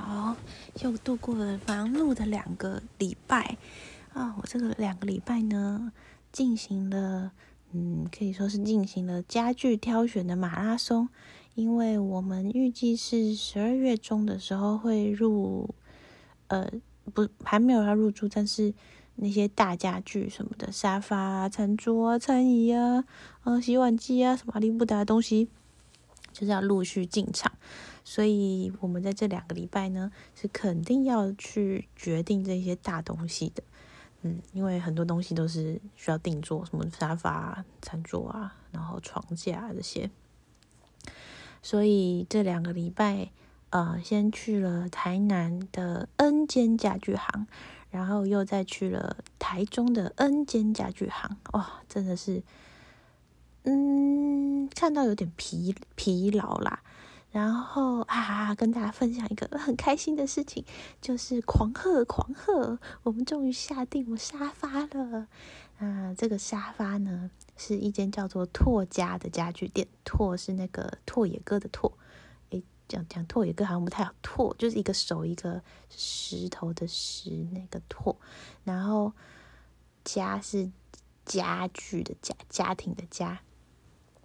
好，又度过了忙碌的两个礼拜啊！我这个两个礼拜呢，进行了，嗯，可以说是进行了家具挑选的马拉松。因为我们预计是十二月中的时候会入，呃，不，还没有要入住，但是那些大家具什么的，沙发啊、餐桌啊、餐椅啊、呃、洗碗机啊，什么阿里不达的东西，就是要陆续进场。所以，我们在这两个礼拜呢，是肯定要去决定这些大东西的。嗯，因为很多东西都是需要定做，什么沙发、餐桌啊，然后床架这些。所以这两个礼拜，呃，先去了台南的 N 间家具行，然后又再去了台中的 N 间家具行。哇，真的是，嗯，看到有点疲疲劳啦。然后啊，跟大家分享一个 很开心的事情，就是狂贺狂贺，我们终于下定了沙发了。啊，这个沙发呢，是一间叫做拓家的家具店，拓是那个拓野哥的拓。诶，讲讲拓野哥好像不太好，拓就是一个手一个石头的石，那个拓。然后家是家具的家，家庭的家。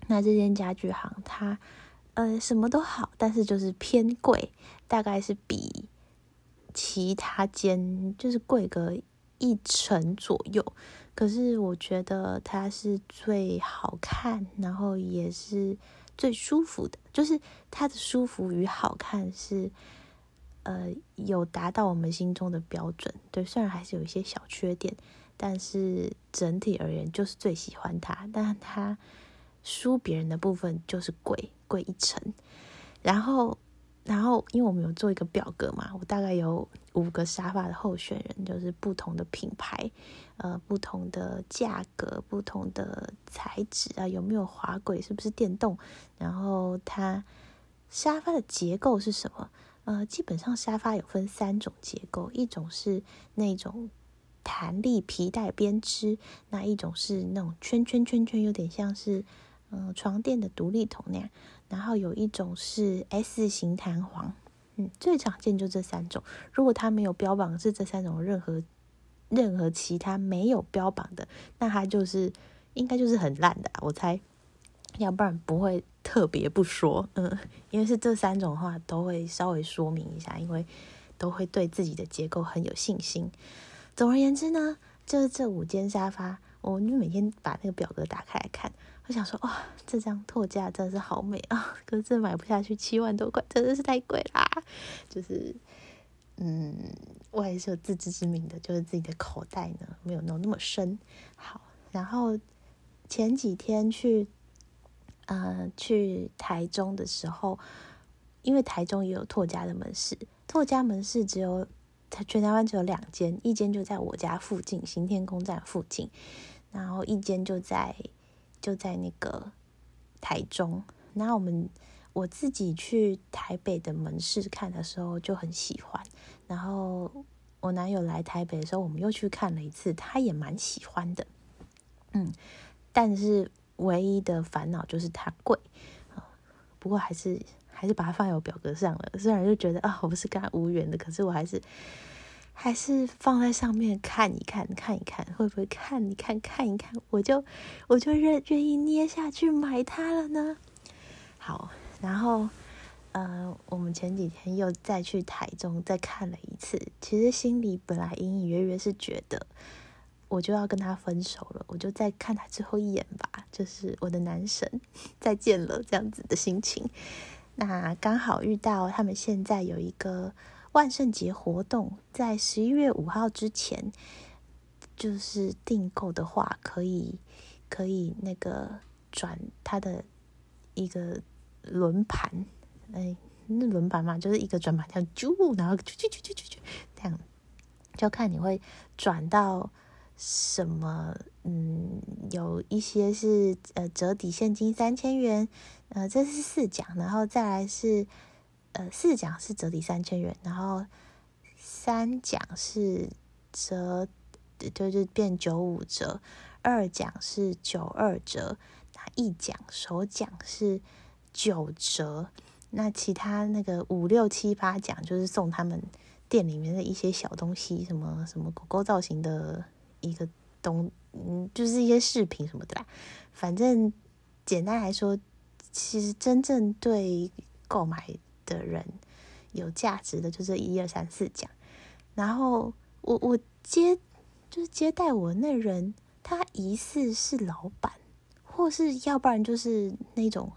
那这间家具行它。呃，什么都好，但是就是偏贵，大概是比其他间就是贵个一成左右。可是我觉得它是最好看，然后也是最舒服的。就是它的舒服与好看是呃有达到我们心中的标准。对，虽然还是有一些小缺点，但是整体而言就是最喜欢它。但它输别人的部分就是贵。贵一层，然后，然后，因为我们有做一个表格嘛，我大概有五个沙发的候选人，就是不同的品牌，呃，不同的价格，不同的材质啊，有没有滑轨，是不是电动，然后它沙发的结构是什么？呃，基本上沙发有分三种结构，一种是那种弹力皮带编织，那一种是那种圈圈圈圈，有点像是嗯床垫的独立筒那样。然后有一种是 S 型弹簧，嗯，最常见就这三种。如果它没有标榜是这三种，任何任何其他没有标榜的，那它就是应该就是很烂的，我猜。要不然不会特别不说，嗯，因为是这三种的话，都会稍微说明一下，因为都会对自己的结构很有信心。总而言之呢，就是这五间沙发，我就每天把那个表格打开来看。我想说，哇，这张拓架真的是好美啊！可是买不下去，七万多块真的是太贵啦。就是，嗯，我还是有自知之明的，就是自己的口袋呢没有弄那么深。好，然后前几天去，呃，去台中的时候，因为台中也有拓家的门市，拓家门市只有全台湾只有两间，一间就在我家附近新天宫站附近，然后一间就在。就在那个台中，那我们我自己去台北的门市看的时候就很喜欢，然后我男友来台北的时候，我们又去看了一次，他也蛮喜欢的，嗯，但是唯一的烦恼就是它贵，不过还是还是把它放在我表格上了，虽然就觉得啊，我不是跟他无缘的，可是我还是。还是放在上面看一看，看一看会不会看一看，看一看，我就我就愿愿意捏下去买它了呢。好，然后呃，我们前几天又再去台中再看了一次，其实心里本来隐隐约约是觉得我就要跟他分手了，我就再看他最后一眼吧，就是我的男神再见了这样子的心情。那刚好遇到他们现在有一个。万圣节活动在十一月五号之前，就是订购的话，可以可以那个转它的一个轮盘，哎，那轮盘嘛，就是一个转盘，这样啾，然后啾啾啾啾啾啾，这样就看你会转到什么。嗯，有一些是呃折抵现金三千元，呃，这是四奖，然后再来是。呃，四奖是折抵三千元，然后三奖是折，就是变九五折，二奖是九二折，那一奖首奖是九折。那其他那个五六七八奖就是送他们店里面的一些小东西，什么什么狗狗造型的一个东，嗯，就是一些饰品什么的啦。反正简单来说，其实真正对购买的人有价值的，就是一二三四奖。然后我我接就是接待我那人，他疑似是老板，或是要不然就是那种。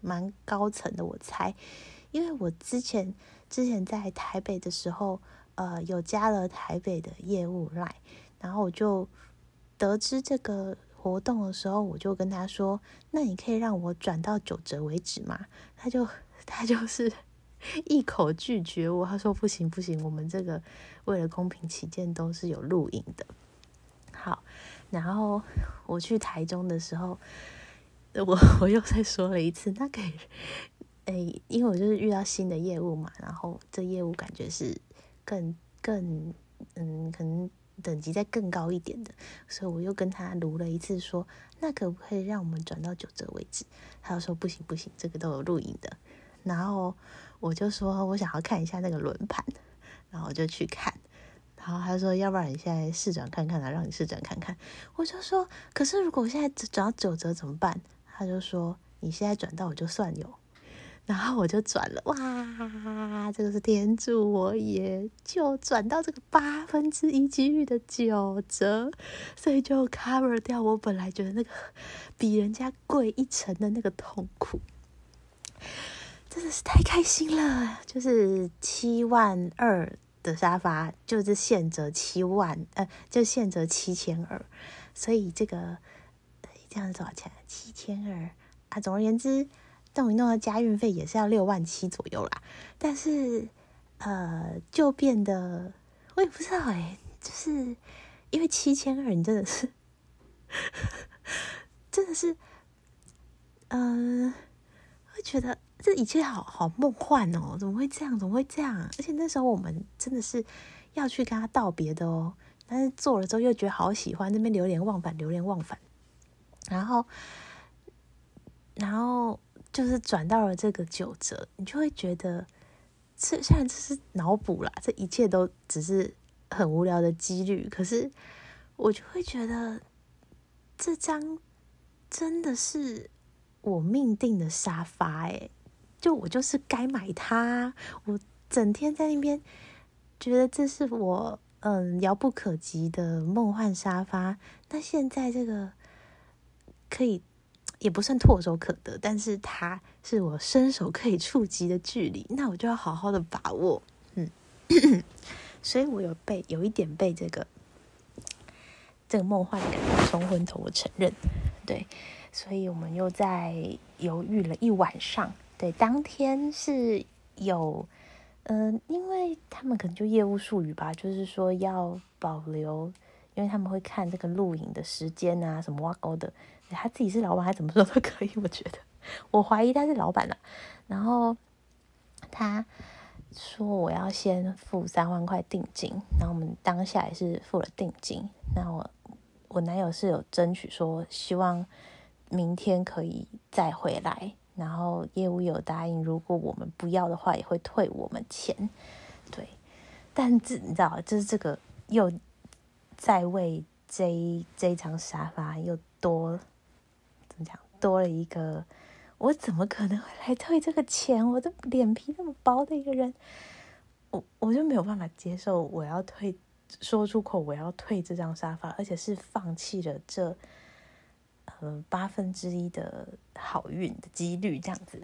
蛮高层的，我猜，因为我之前之前在台北的时候，呃，有加了台北的业务来，然后我就得知这个活动的时候，我就跟他说：“那你可以让我转到九折为止吗？”他就他就是 一口拒绝我，他说：“不行不行，我们这个为了公平起见都是有录影的。”好，然后我去台中的时候。我我又再说了一次，那个，诶，因为我就是遇到新的业务嘛，然后这业务感觉是更更嗯，可能等级再更高一点的，所以我又跟他撸了一次，说那可不可以让我们转到九折位置？他又说不行不行，这个都有录影的。然后我就说我想要看一下那个轮盘，然后我就去看，然后他说要不然你现在试转看看啊，让你试转看看。我就说可是如果我现在转到九折怎么办？他就说：“你现在转到我就算有，然后我就转了，哇，这个是天助我也，就转到这个八分之一几率的九折，所以就 cover 掉我本来觉得那个比人家贵一成的那个痛苦，真的是太开心了！就是七万二的沙发，就是现折七万，呃，就现折七千二，所以这个。”这样多少钱？七千二啊！总而言之，动一动的加运费也是要六万七左右啦。但是，呃，就变得我也不知道哎，就是因为七千二，你真的是，真的是，嗯，会觉得这一切好好梦幻哦！怎么会这样？怎么会这样？而且那时候我们真的是要去跟他道别的哦。但是做了之后又觉得好喜欢，那边流连忘返，流连忘返。然后，然后就是转到了这个九折，你就会觉得，这虽然这是脑补啦，这一切都只是很无聊的几率，可是我就会觉得，这张真的是我命定的沙发，诶，就我就是该买它，我整天在那边觉得这是我嗯遥不可及的梦幻沙发，那现在这个。可以，也不算唾手可得，但是它是我伸手可以触及的距离，那我就要好好的把握，嗯，所以我有被有一点被这个这个梦幻感冲昏头，我承认，对，所以我们又在犹豫了一晚上，对，当天是有，嗯，因为他们可能就业务术语吧，就是说要保留，因为他们会看这个录影的时间啊，什么挖沟的。他自己是老板，还怎么说都可以。我觉得，我怀疑他是老板了。然后他说我要先付三万块定金，然后我们当下也是付了定金。那我我男友是有争取说，希望明天可以再回来。然后业务有答应，如果我们不要的话，也会退我们钱。对，但这你知道，就是这个又在为这这张沙发又多怎么。讲多了一个，我怎么可能会来退这个钱？我的脸皮那么薄的一个人，我我就没有办法接受我要退，说出口我要退这张沙发，而且是放弃了这呃八分之一的好运的几率，这样子。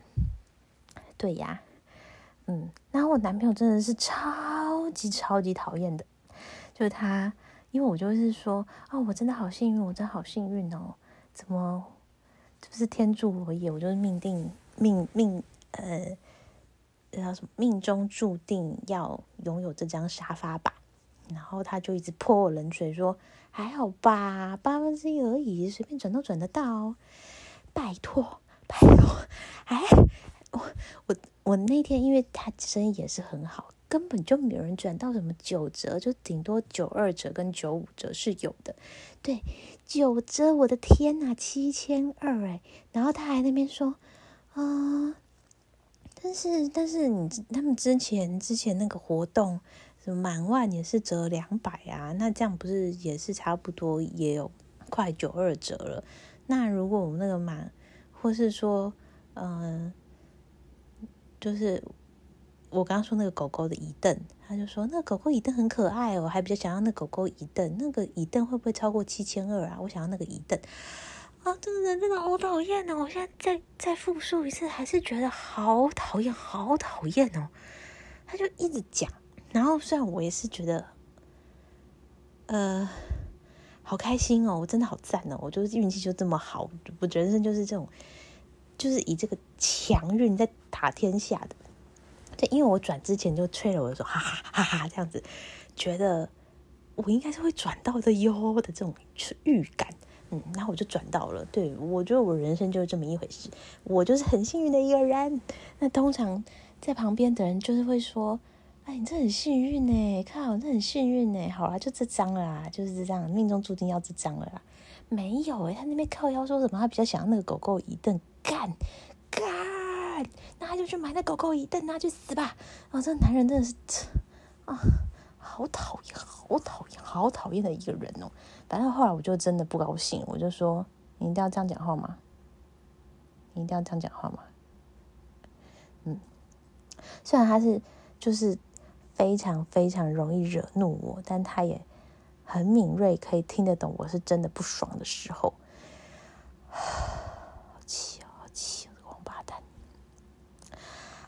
对呀，嗯，然后我男朋友真的是超级超级讨厌的，就是他，因为我就是说，哦，我真的好幸运，我真的好幸运哦，怎么？就是天助我也，我就是命定命命呃，叫什么命中注定要拥有这张沙发吧。然后他就一直泼我冷水，说还好吧，八分之一而已，随便转都转得到。拜托，拜托，哎，我我我那天因为他生意也是很好。根本就没有人转到什么九折，就顶多九二折跟九五折是有的。对，九折，我的天呐，七千二哎！然后他还那边说，啊，但是但是你他们之前之前那个活动，什么满万也是折两百啊，那这样不是也是差不多也有快九二折了？那如果我们那个满，或是说，嗯，就是我刚刚说那个狗狗的椅凳，他就说那狗狗椅凳很可爱哦，还比较想要那狗狗椅凳，那个椅凳会不会超过七千二啊？我想要那个椅凳。啊，这个人真的好讨厌哦！我现在再再复述一次，还是觉得好讨厌，好讨厌哦。他就一直讲，然后虽然我也是觉得，呃，好开心哦，我真的好赞哦，我就是运气就这么好，我人生就是这种，就是以这个强运在打天下的。对，因为我转之前就吹了，我说哈哈哈哈这样子，觉得我应该是会转到的哟的这种预感。嗯，然后我就转到了。对我觉得我人生就是这么一回事，我就是很幸运的一个人。那通常在旁边的人就是会说：“哎，你这很幸运呢，靠，这很幸运呢。”好啦，就这张啦，就是这样，命中注定要这张了啦。没有哎，他那边靠腰说什么？他比较想要那个狗狗一凳，干干，那他就去买那狗狗一凳，那去死吧！啊，这男人真的是啊。好讨厌，好讨厌，好讨厌的一个人哦！反正后来我就真的不高兴，我就说：“你一定要这样讲话吗？你一定要这样讲话吗？”嗯，虽然他是就是非常非常容易惹怒我，但他也很敏锐，可以听得懂我是真的不爽的时候。好气哦，好气哦，王八蛋！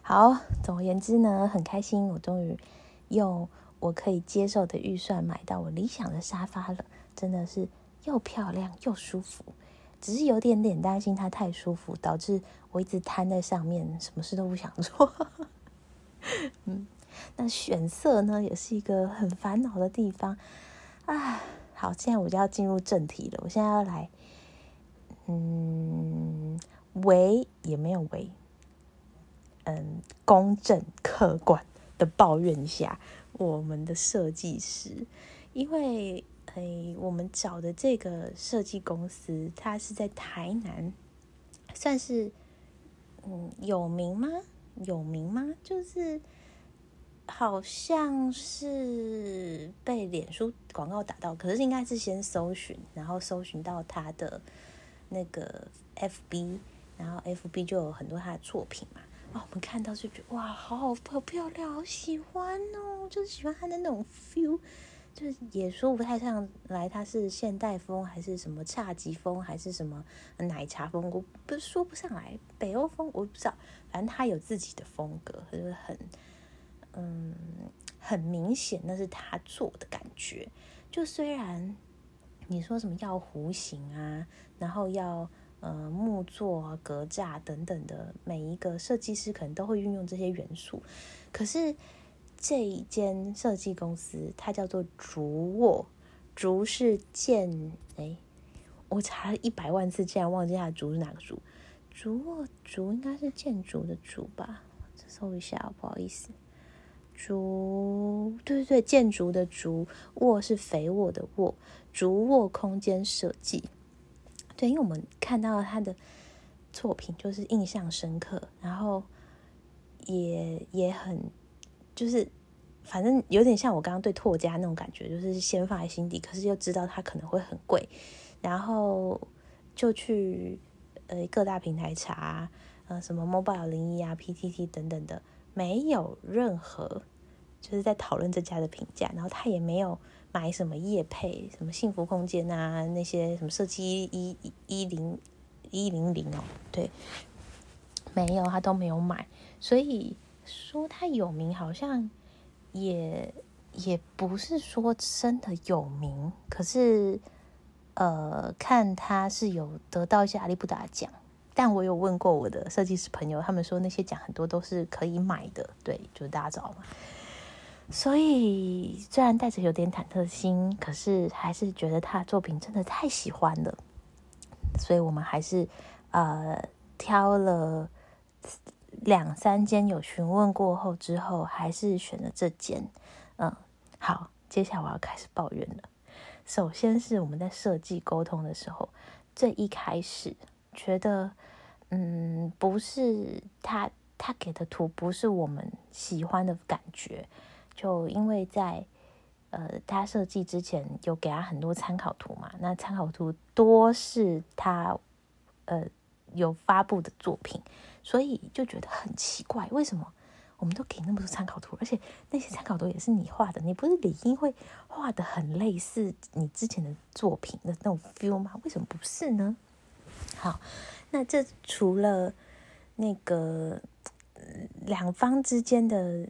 好，总而言之呢，很开心，我终于用。我可以接受的预算买到我理想的沙发了，真的是又漂亮又舒服，只是有点点担心它太舒服，导致我一直瘫在上面，什么事都不想做。嗯，那选色呢，也是一个很烦恼的地方啊。好，现在我就要进入正题了，我现在要来，嗯，为也没有为，嗯，公正客观的抱怨一下。我们的设计师，因为诶，我们找的这个设计公司，它是在台南，算是嗯有名吗？有名吗？就是好像是被脸书广告打到，可是应该是先搜寻，然后搜寻到他的那个 FB，然后 FB 就有很多他的作品嘛。我们看到就觉得哇，好好漂亮，好喜欢哦！就是喜欢他的那种 feel，就是也说不太上来，他是现代风还是什么侘寂风还是什么奶茶风，我不是说不上来。北欧风我不知道，反正他有自己的风格，就是很嗯很明显，那是他做的感觉。就虽然你说什么要弧形啊，然后要。呃，木座、格栅等等的，每一个设计师可能都会运用这些元素。可是这一间设计公司，它叫做竹卧，竹是建哎，我查了一百万次，竟然忘记它的竹是哪个竹。竹卧竹应该是建筑的竹吧？搜一下，不好意思。竹，对对对，建筑的竹，卧是肥沃的沃，竹卧空间设计。对，因为我们看到他的作品，就是印象深刻，然后也也很，就是反正有点像我刚刚对拓家那种感觉，就是先放在心底，可是又知道它可能会很贵，然后就去呃各大平台查，呃什么 mobile 零一啊、PTT 等等的，没有任何就是在讨论这家的评价，然后他也没有。买什么叶配，什么幸福空间啊，那些什么设计一一一零一零零哦，对，没有，他都没有买，所以说他有名，好像也也不是说真的有名，可是呃，看他是有得到一些阿利布达奖，但我有问过我的设计师朋友，他们说那些奖很多都是可以买的，对，就是大家知道嘛。所以，虽然带着有点忐忑的心，可是还是觉得他的作品真的太喜欢了。所以我们还是呃挑了两三间，有询问过后之后，还是选了这间。嗯，好，接下来我要开始抱怨了。首先是我们在设计沟通的时候，最一开始觉得，嗯，不是他他给的图不是我们喜欢的感觉，就因为在呃他设计之前有给他很多参考图嘛，那参考图多是他呃有发布的作品，所以就觉得很奇怪，为什么我们都给那么多参考图，而且那些参考图也是你画的，你不是理应会画的很类似你之前的作品的那种 feel 吗？为什么不是呢？好，那这除了那个两方之间的，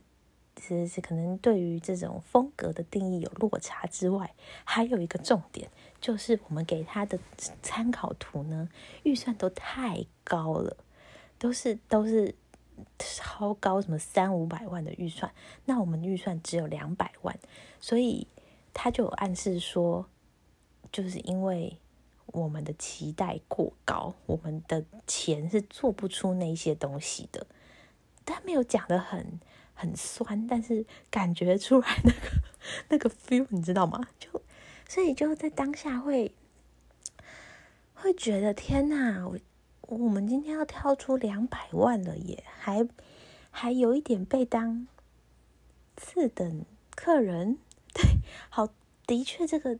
是是可能对于这种风格的定义有落差之外，还有一个重点，就是我们给他的参考图呢，预算都太高了，都是都是超高，什么三五百万的预算，那我们预算只有两百万，所以他就暗示说，就是因为。我们的期待过高，我们的钱是做不出那些东西的。他没有讲的很很酸，但是感觉出来那个那个 feel，你知道吗？就所以就在当下会会觉得天哪，我我们今天要跳出两百万了耶，还还有一点被当次等客人。对，好，的确这个。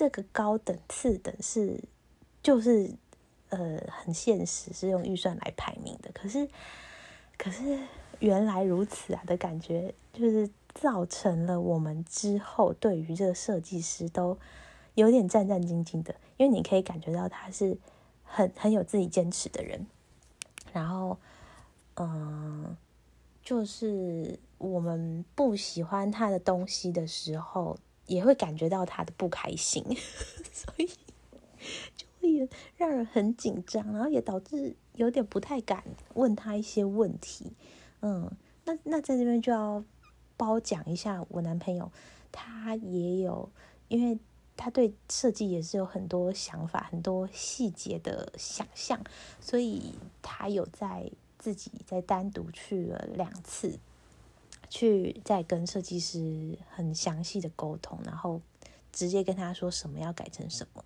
这个高等次等是就是呃很现实，是用预算来排名的。可是可是原来如此啊的感觉，就是造成了我们之后对于这个设计师都有点战战兢兢的，因为你可以感觉到他是很很有自己坚持的人。然后嗯，就是我们不喜欢他的东西的时候。也会感觉到他的不开心，所以就会让人很紧张，然后也导致有点不太敢问他一些问题。嗯，那那在这边就要褒奖一下我男朋友，他也有，因为他对设计也是有很多想法、很多细节的想象，所以他有在自己在单独去了两次。去再跟设计师很详细的沟通，然后直接跟他说什么要改成什么。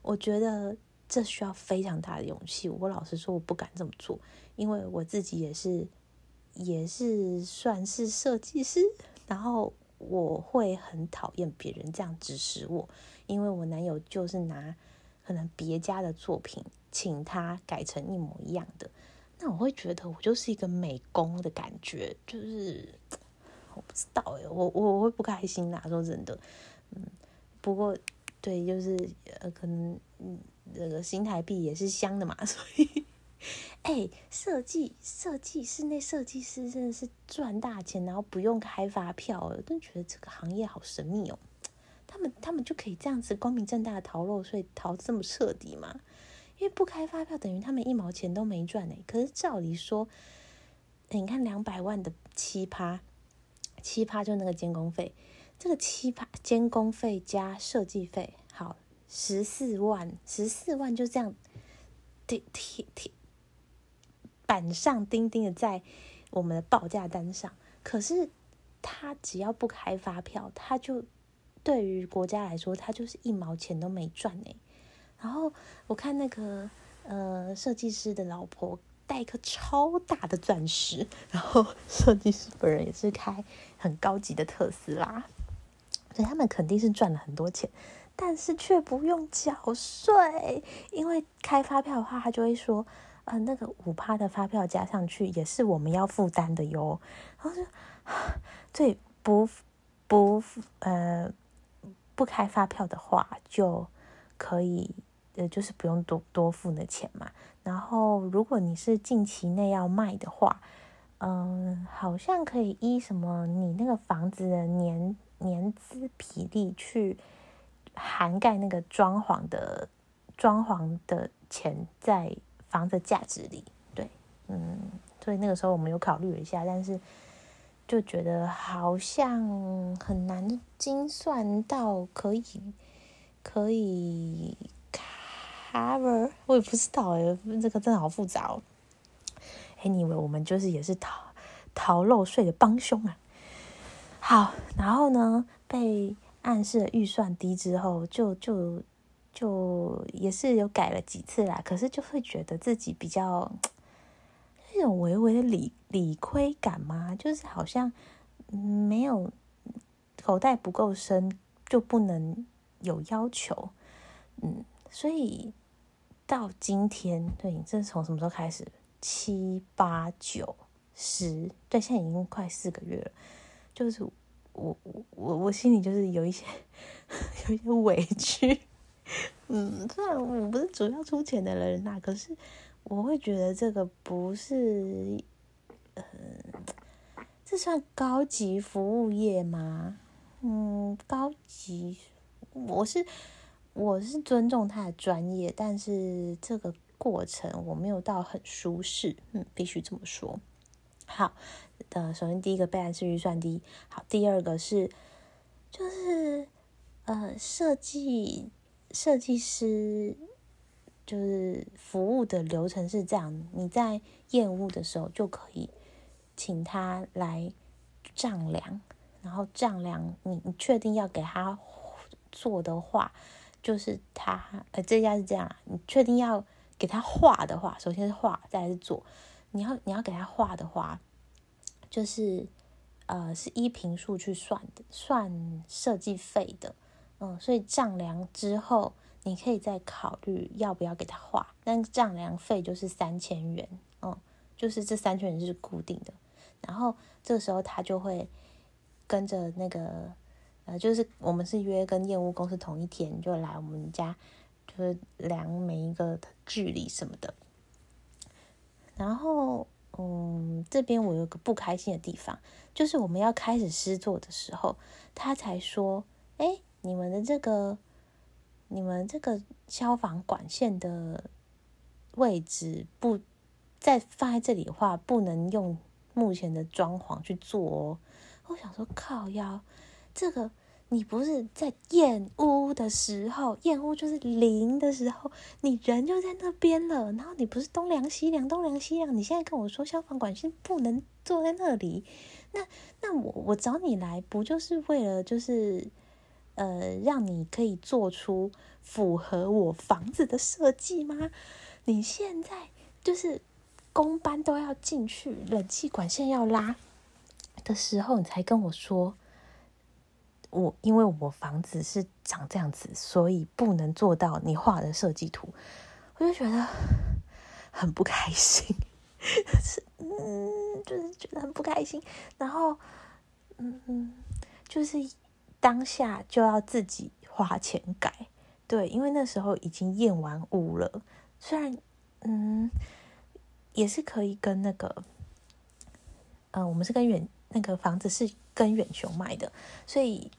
我觉得这需要非常大的勇气。我老实说，我不敢这么做，因为我自己也是也是算是设计师，然后我会很讨厌别人这样指使我，因为我男友就是拿可能别家的作品请他改成一模一样的。那我会觉得我就是一个美工的感觉，就是我不知道哎，我我我会不开心呐。说真的，嗯，不过对，就是呃，可能嗯，这个新台币也是香的嘛，所以哎，设计设计室内设计师真的是赚大钱，然后不用开发票，我真觉得这个行业好神秘哦。他们他们就可以这样子光明正大的逃漏税，逃这么彻底吗？因为不开发票等于他们一毛钱都没赚呢。可是照理说，你看两百万的七趴，七趴就那个监工费，这个七趴监工费加设计费，好十四万，十四万就这样贴贴贴板上钉钉的在我们的报价单上。可是他只要不开发票，他就对于国家来说，他就是一毛钱都没赚呢。然后我看那个呃设计师的老婆戴一颗超大的钻石，然后 设计师本人也是开很高级的特斯拉，所以他们肯定是赚了很多钱，但是却不用缴税，因为开发票的话，他就会说，呃，那个五趴的发票加上去也是我们要负担的哟。然后就，对，不不呃不开发票的话就可以。呃，就是不用多多付那钱嘛。然后，如果你是近期内要卖的话，嗯，好像可以依什么你那个房子的年年资比例去涵盖那个装潢的装潢的钱在房子价值里。对，嗯，所以那个时候我们有考虑一下，但是就觉得好像很难精算到可以可以。Cover，我也不知道哎，这个真的好复杂哦。Anyway，我们就是也是逃逃漏税的帮凶啊。好，然后呢，被暗示预算低之后，就就就也是有改了几次啦。可是就会觉得自己比较那种微微的理理亏感嘛？就是好像没有口袋不够深就不能有要求，嗯，所以到今天，对，这是从什么时候开始？七八九十，对，现在已经快四个月了，就是我我我我心里就是有一些 有一些委屈。嗯，虽然我不是主要出钱的人呐，可是我会觉得这个不是，呃，这算高级服务业吗？嗯，高级，我是我是尊重他的专业，但是这个过程我没有到很舒适，嗯，必须这么说。好，呃，首先第一个备案是预算低，好，第二个是就是呃设计。设计师就是服务的流程是这样：你在验屋的时候就可以请他来丈量，然后丈量你你确定要给他做的话，就是他呃这家是这样，你确定要给他画的话，首先是画，再来是做。你要你要给他画的话，就是呃是依平数去算的，算设计费的。嗯，所以丈量之后，你可以再考虑要不要给他画。但丈量费就是三千元，嗯，就是这三千元是固定的。然后这时候他就会跟着那个，呃，就是我们是约跟验屋公司同一天就来我们家，就是量每一个距离什么的。然后，嗯，这边我有个不开心的地方，就是我们要开始施作的时候，他才说，哎。你们的这个，你们这个消防管线的位置不再放在这里的话，不能用目前的装潢去做哦。我想说，靠腰，这个你不是在燕屋的时候，燕屋就是零的时候，你人就在那边了，然后你不是东量西量，东量西量，你现在跟我说消防管线不能坐在那里，那那我我找你来不就是为了就是？呃，让你可以做出符合我房子的设计吗？你现在就是工班都要进去，冷气管线要拉的时候，你才跟我说，我因为我房子是长这样子，所以不能做到你画的设计图，我就觉得很不开心，是嗯，就是觉得很不开心，然后嗯，就是。当下就要自己花钱改，对，因为那时候已经验完屋了。虽然，嗯，也是可以跟那个，嗯，我们是跟远那个房子是跟远雄买的，所以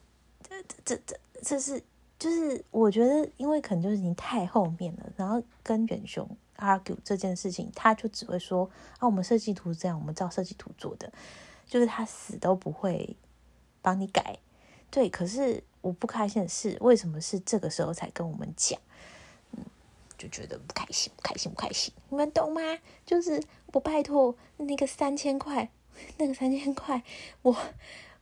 这这这是就是我觉得，因为可能就是已经太后面了，然后跟远雄 argue 这件事情，他就只会说啊，我们设计图这样，我们照设计图做的，就是他死都不会帮你改。对，可是我不开心的是，为什么是这个时候才跟我们讲？嗯，就觉得不开心，不开心，不开心，你们懂吗？就是我拜托那个三千块，那个三千块，我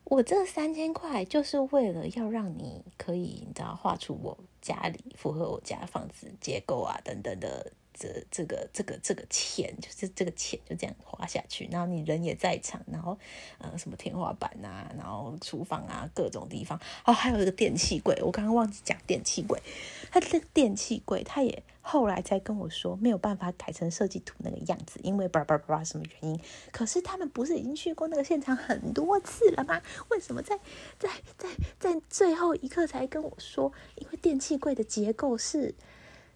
我这三千块就是为了要让你可以，你知道，画出我家里符合我家房子结构啊等等的。这这个这个这个钱就是这个钱就这样花下去，然后你人也在场，然后呃什么天花板啊，然后厨房啊各种地方哦，还有一个电器柜，我刚刚忘记讲电器柜，他这个电器柜，他也后来才跟我说没有办法改成设计图那个样子，因为叭叭叭什么原因？可是他们不是已经去过那个现场很多次了吗？为什么在在在在最后一刻才跟我说？因为电器柜的结构是。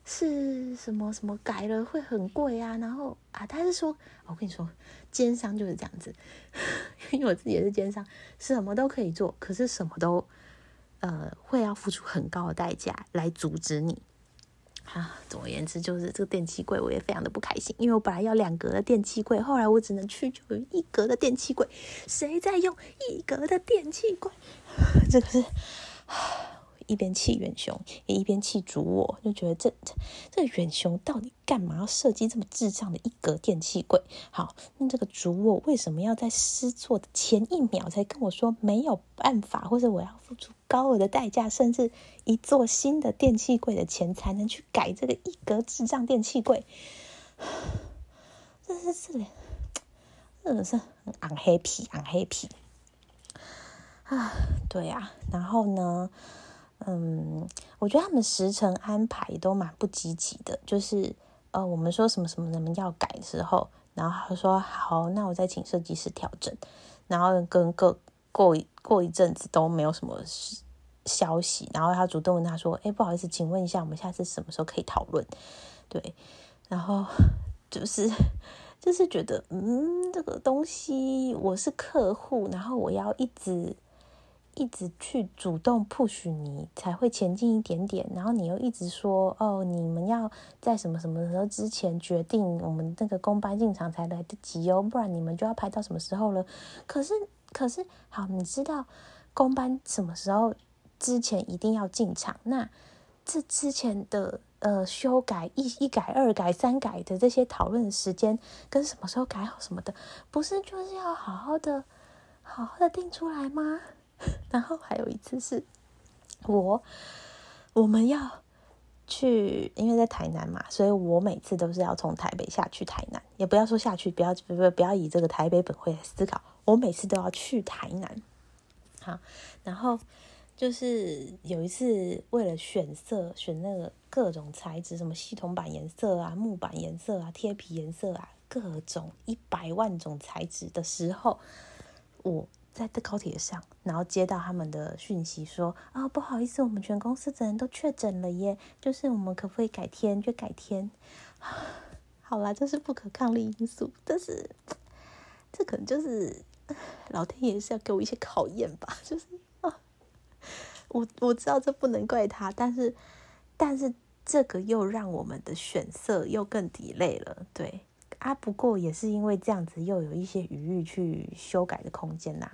是什么什么改了会很贵啊？然后啊，他是说，我跟你说，奸商就是这样子，因为我自己也是奸商，什么都可以做，可是什么都呃会要付出很高的代价来阻止你啊。总而言之，就是这个电器柜我也非常的不开心，因为我本来要两格的电器柜，后来我只能去就一格的电器柜，谁在用一格的电器柜？这个是。一边气远雄，也一边气主我，就觉得这这这远雄到底干嘛要设计这么智障的一格电器柜？好，那这个主我为什么要在施作的前一秒才跟我说没有办法，或者我要付出高额的代价，甚至一座新的电器柜的钱才能去改这个一格智障电器柜？这是这里真的是很 unhappy，unhappy 啊，对呀，然后呢，嗯，我觉得他们时程安排都蛮不积极的，就是呃，我们说什么什么什么要改的时候，然后他说好，那我再请设计师调整，然后跟过过过一阵子都没有什么消息，然后他主动问他说，哎，不好意思，请问一下，我们下次什么时候可以讨论？对，然后就是。就是觉得，嗯，这个东西我是客户，然后我要一直一直去主动 push 你，才会前进一点点。然后你又一直说，哦，你们要在什么什么时候之前决定我们那个公班进场才来得及哦，不然你们就要排到什么时候了。可是，可是，好，你知道公班什么时候之前一定要进场？那这之前的。呃，修改一一改二改三改的这些讨论时间跟什么时候改好什么的，不是就是要好好的好好的定出来吗？然后还有一次是我我们要去，因为在台南嘛，所以我每次都是要从台北下去台南，也不要说下去，不要不不不要以这个台北本会来思考，我每次都要去台南。好，然后。就是有一次为了选色，选那个各种材质，什么系统板颜色啊、木板颜色啊、贴皮颜色啊，各种一百万种材质的时候，我在这高铁上，然后接到他们的讯息说啊，不好意思，我们全公司的人都确诊了耶，就是我们可不可以改天就改天？好啦，这是不可抗力因素，但是这可能就是 老天爷是要给我一些考验吧，就是啊。我我知道这不能怪他，但是但是这个又让我们的选色又更抵累了，对啊。不过也是因为这样子，又有一些余裕去修改的空间呐，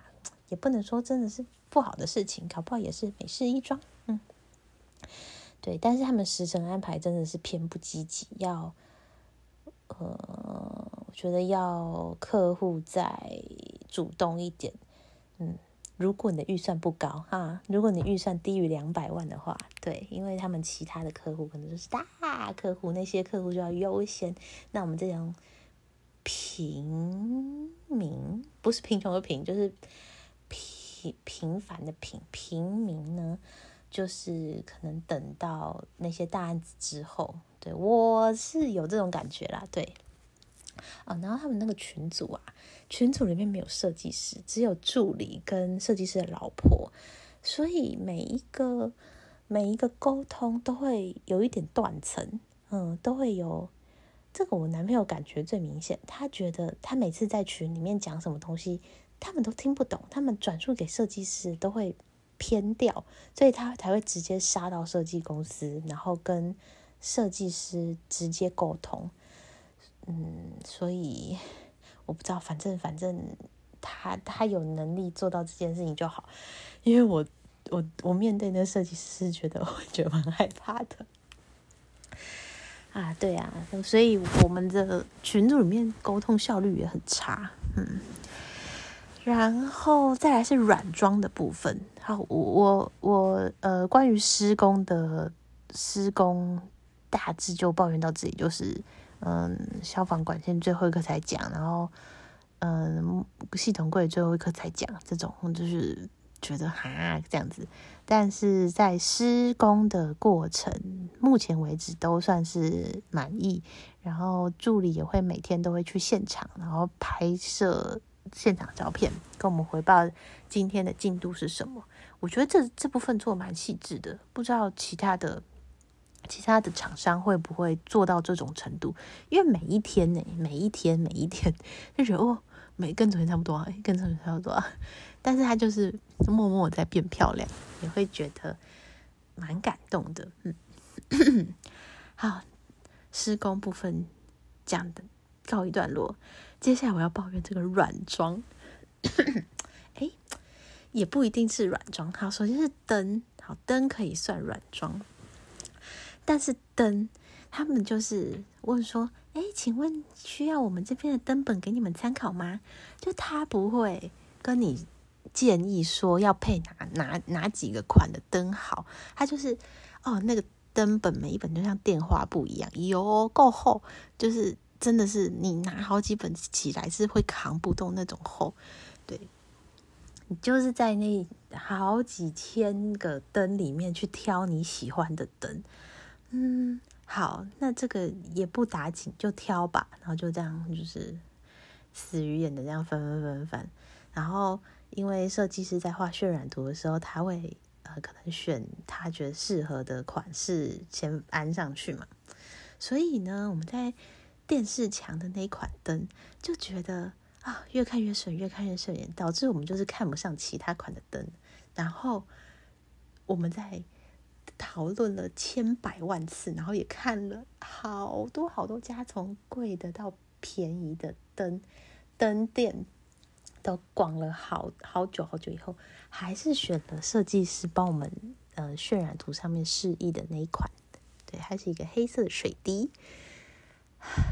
也不能说真的是不好的事情，搞不好也是美事一桩。嗯，对，但是他们时程安排真的是偏不积极，要呃，我觉得要客户再主动一点，嗯。如果你的预算不高哈，如果你预算低于两百万的话，对，因为他们其他的客户可能就是大客户，那些客户就要优先。那我们这种平民，不是贫穷的贫，就是平平凡的平平民呢，就是可能等到那些大案子之后，对我是有这种感觉啦，对。啊，然后他们那个群组啊，群组里面没有设计师，只有助理跟设计师的老婆，所以每一个每一个沟通都会有一点断层，嗯，都会有这个我男朋友感觉最明显，他觉得他每次在群里面讲什么东西，他们都听不懂，他们转述给设计师都会偏掉，所以他才会直接杀到设计公司，然后跟设计师直接沟通。嗯，所以我不知道，反正反正他他有能力做到这件事情就好，因为我我我面对那设计师，觉得我觉得蛮害怕的。啊，对啊，所以我们的群组里面沟通效率也很差，嗯，然后再来是软装的部分，好，我我我呃，关于施工的施工大致就抱怨到这里，就是。嗯，消防管线最后一刻才讲，然后嗯，系统柜最后一刻才讲，这种就是觉得哈这样子，但是在施工的过程，目前为止都算是满意。然后助理也会每天都会去现场，然后拍摄现场照片，跟我们回报今天的进度是什么。我觉得这这部分做蛮细致的，不知道其他的。其他的厂商会不会做到这种程度？因为每一天呢，每一天每一天就觉得哦，每跟昨天差不多，啊跟昨天差不多，啊但是他就是默默在变漂亮，也会觉得蛮感动的。嗯，好，施工部分讲的告一段落，接下来我要抱怨这个软装。哎，也不一定是软装。好，首先是灯，好灯可以算软装。但是灯，他们就是问说：“哎，请问需要我们这边的灯本给你们参考吗？”就他不会跟你建议说要配哪哪哪几个款的灯好，他就是哦，那个灯本每一本就像电话簿一样，有够厚，就是真的是你拿好几本起来是会扛不动那种厚，对，你就是在那好几千个灯里面去挑你喜欢的灯，嗯，好，那这个也不打紧，就挑吧，然后就这样就是死鱼眼的这样翻翻翻翻，然后因为设计师在画渲染图的时候，他会呃可能选他觉得适合的款式先安上去嘛，所以呢，我们在。电视墙的那一款灯，就觉得啊，越看越顺，越看越顺眼，导致我们就是看不上其他款的灯。然后我们在讨论了千百万次，然后也看了好多好多家，从贵的到便宜的灯灯店，都逛了好好久好久以后，还是选了设计师帮我们呃渲染图上面示意的那一款，对，还是一个黑色的水滴。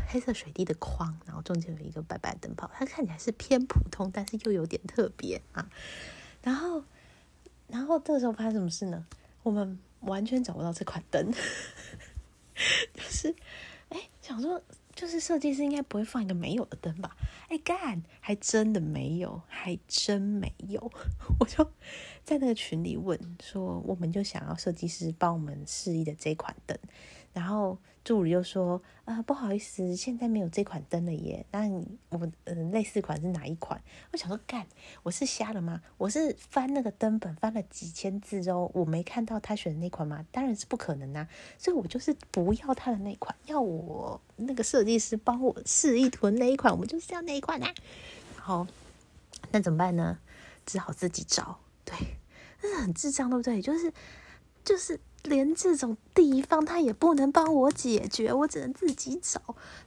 黑色水滴的框，然后中间有一个白白灯泡，它看起来是偏普通，但是又有点特别啊。然后，然后这时候发生什么事呢？我们完全找不到这款灯，就是哎，想说就是设计师应该不会放一个没有的灯吧？哎，干，还真的没有，还真没有。我就在那个群里问说，我们就想要设计师帮我们示意的这款灯。然后助理又说：“啊，不好意思，现在没有这款灯了耶。那我们嗯，类似款是哪一款？”我想说，干，我是瞎了吗？我是翻那个灯本翻了几千字哦，我没看到他选的那款吗？当然是不可能啊！所以我就是不要他的那款，要我那个设计师帮我试一图那一款，我们就是要那一款啊。好，那怎么办呢？只好自己找。对，那是很智障，对不对？就是就是。连这种地方他也不能帮我解决，我只能自己找。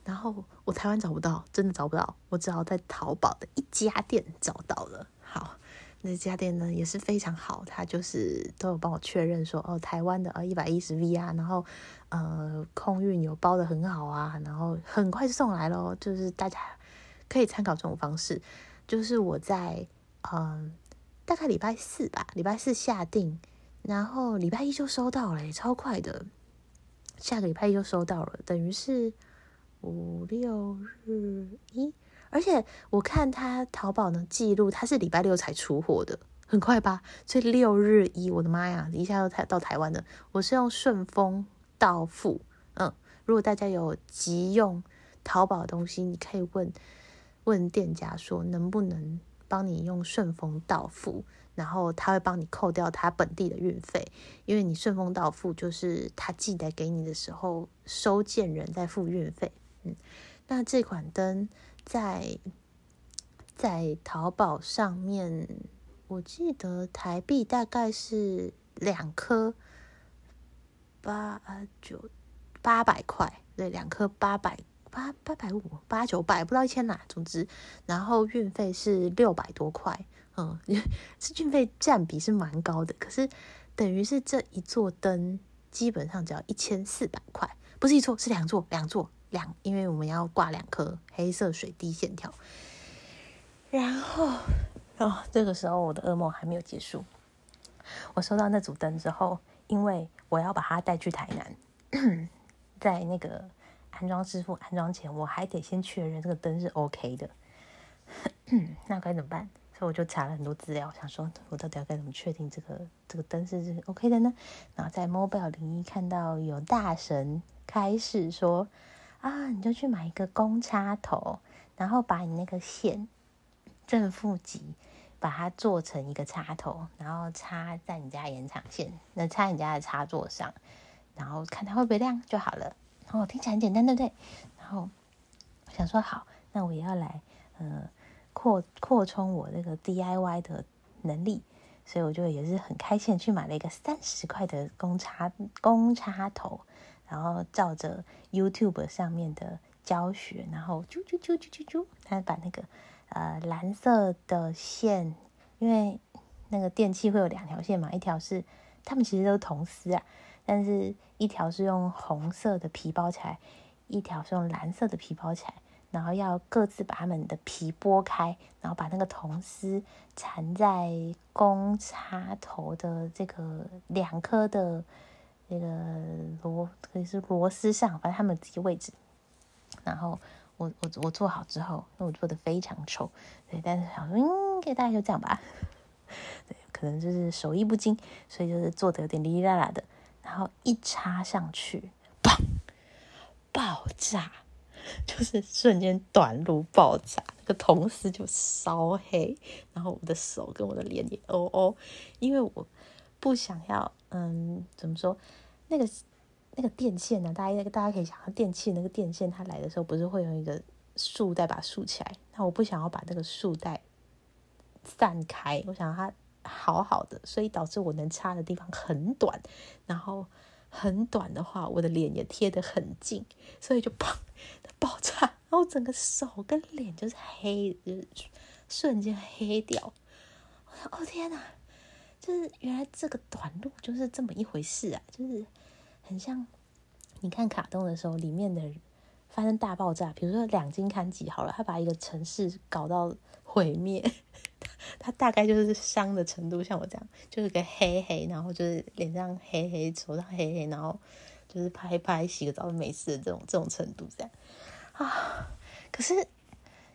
然后我台湾找不到，真的找不到，我只好在淘宝的一家店找到了。好，那家店呢也是非常好，他就是都有帮我确认说，哦，台湾的啊一百一十 V 啊，然后呃空运有包的很好啊，然后很快就送来了。就是大家可以参考这种方式，就是我在嗯大概礼拜四吧，礼拜四下定。然后礼拜一就收到了，超快的。下个礼拜一就收到了，等于是五六日一。而且我看他淘宝的记录，他是礼拜六才出货的，很快吧？所以六日一，我的妈呀，一下就台到台湾的。我是用顺丰到付，嗯，如果大家有急用淘宝的东西，你可以问问店家说能不能帮你用顺丰到付。然后他会帮你扣掉他本地的运费，因为你顺丰到付就是他寄来给你的时候，收件人在付运费。嗯，那这款灯在在淘宝上面，我记得台币大概是两颗八九八百块，对，两颗八百八八百五八九百，不知道一千哪，总之，然后运费是六百多块。嗯，是运费占比是蛮高的，可是等于是这一座灯基本上只要一千四百块，不是一座，是两座，两座两，因为我们要挂两颗黑色水滴线条。然后哦，这个时候我的噩梦还没有结束。我收到那组灯之后，因为我要把它带去台南，在那个安装师傅安装前，我还得先确认这个灯是 OK 的。那该怎么办？我就查了很多资料，想说我到底要该怎么确定这个这个灯是 OK 的呢？然后在 Mobile 零一看到有大神开始说啊，你就去买一个公插头，然后把你那个线正负极把它做成一个插头，然后插在你家延长线，那插你家的插座上，然后看它会不会亮就好了。然后听起来很简单，对不对？然后想说好，那我也要来，嗯。扩扩充我那个 DIY 的能力，所以我就也是很开心去买了一个三十块的公插公插头，然后照着 YouTube 上面的教学，然后啾啾啾啾啾啾，他把那个呃蓝色的线，因为那个电器会有两条线嘛，一条是他们其实都是铜丝啊，但是一条是用红色的皮包起来，一条是用蓝色的皮包起来。然后要各自把它们的皮剥开，然后把那个铜丝缠在公插头的这个两颗的那个螺，可以是螺丝上，反正它们自己位置。然后我我我做好之后，那我做的非常丑，对，但是想说，应该大概就这样吧，对，可能就是手艺不精，所以就是做的有点哩哩啦啦的，然后一插上去，砰，爆炸，就是瞬间短路爆炸，那个铜丝就烧黑，然后我的手跟我的脸也哦哦，因为我不想要，嗯，怎么说，那个。那个电线呢？大家大家可以想到，电器那个电线，它来的时候不是会用一个束带把它束起来？那我不想要把那个束带散开，我想要它好好的，所以导致我能插的地方很短，然后很短的话，我的脸也贴得很近，所以就砰爆炸，然后整个手跟脸就是黑，就是瞬间黑掉。我说：“哦天哪，就是原来这个短路就是这么一回事啊！”就是。很像你看卡通的时候，里面的发生大爆炸，比如说两金刊吉好了，他把一个城市搞到毁灭，他大概就是伤的程度，像我这样，就是个黑黑，然后就是脸上黑黑，手上黑黑，然后就是拍拍洗个澡就没事的这种这种程度，这样啊，可是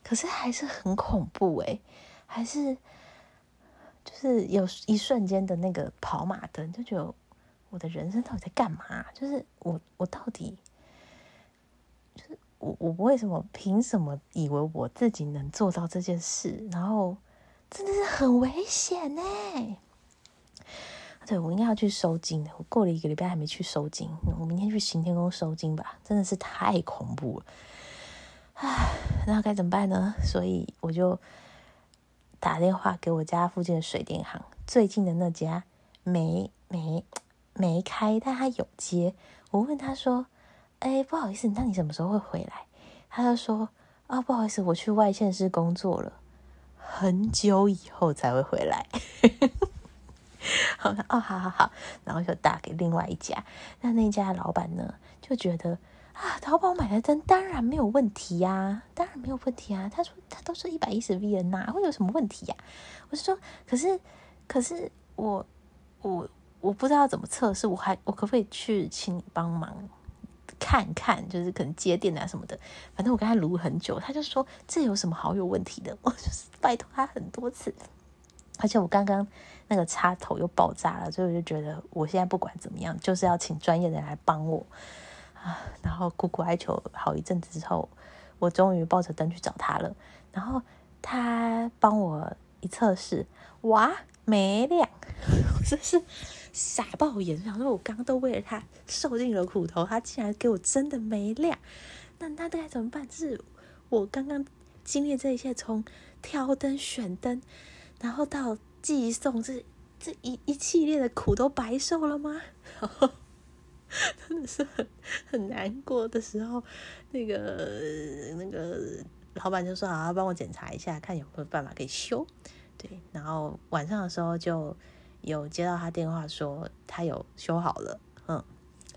可是还是很恐怖诶，还是就是有一瞬间的那个跑马灯，就觉得。我的人生到底在干嘛？就是我，我到底就是我，我为什么凭什么以为我自己能做到这件事？然后真的是很危险呢。对我应该要去收金的，我过了一个礼拜还没去收金，我明天去行天宫收金吧。真的是太恐怖了，唉，那该怎么办呢？所以我就打电话给我家附近的水电行，最近的那家没没。没开，但他有接。我问他说：“哎，不好意思，那你什么时候会回来？”他就说：“啊，不好意思，我去外县市工作了，很久以后才会回来。”好，哦，好好好，然后就打给另外一家。那那家老板呢，就觉得啊，淘宝买的灯当然没有问题呀，当然没有问题啊。他说他都是一百一十 V 的，哪会有什么问题呀？我是说，可是，可是我我。我不知道怎么测试，我还我可不可以去请你帮忙看看？就是可能接电啊什么的。反正我跟他撸很久，他就说这有什么好有问题的？我就是拜托他很多次，而且我刚刚那个插头又爆炸了，所以我就觉得我现在不管怎么样，就是要请专业的人来帮我啊。然后苦苦哀求好一阵子之后，我终于抱着灯去找他了。然后他帮我一测试，哇，没亮！我是。傻爆眼，想说我刚刚都为了他受尽了苦头，他竟然给我真的没亮，那那该怎么办？是我刚刚经历这一切，从挑灯选灯，然后到寄送，这这一一系列的苦都白受了吗？然 后真的是很很难过的时候，那个那个老板就说：“好，帮我检查一下，看有没有办法可以修。”对，然后晚上的时候就。有接到他电话说他有修好了，嗯，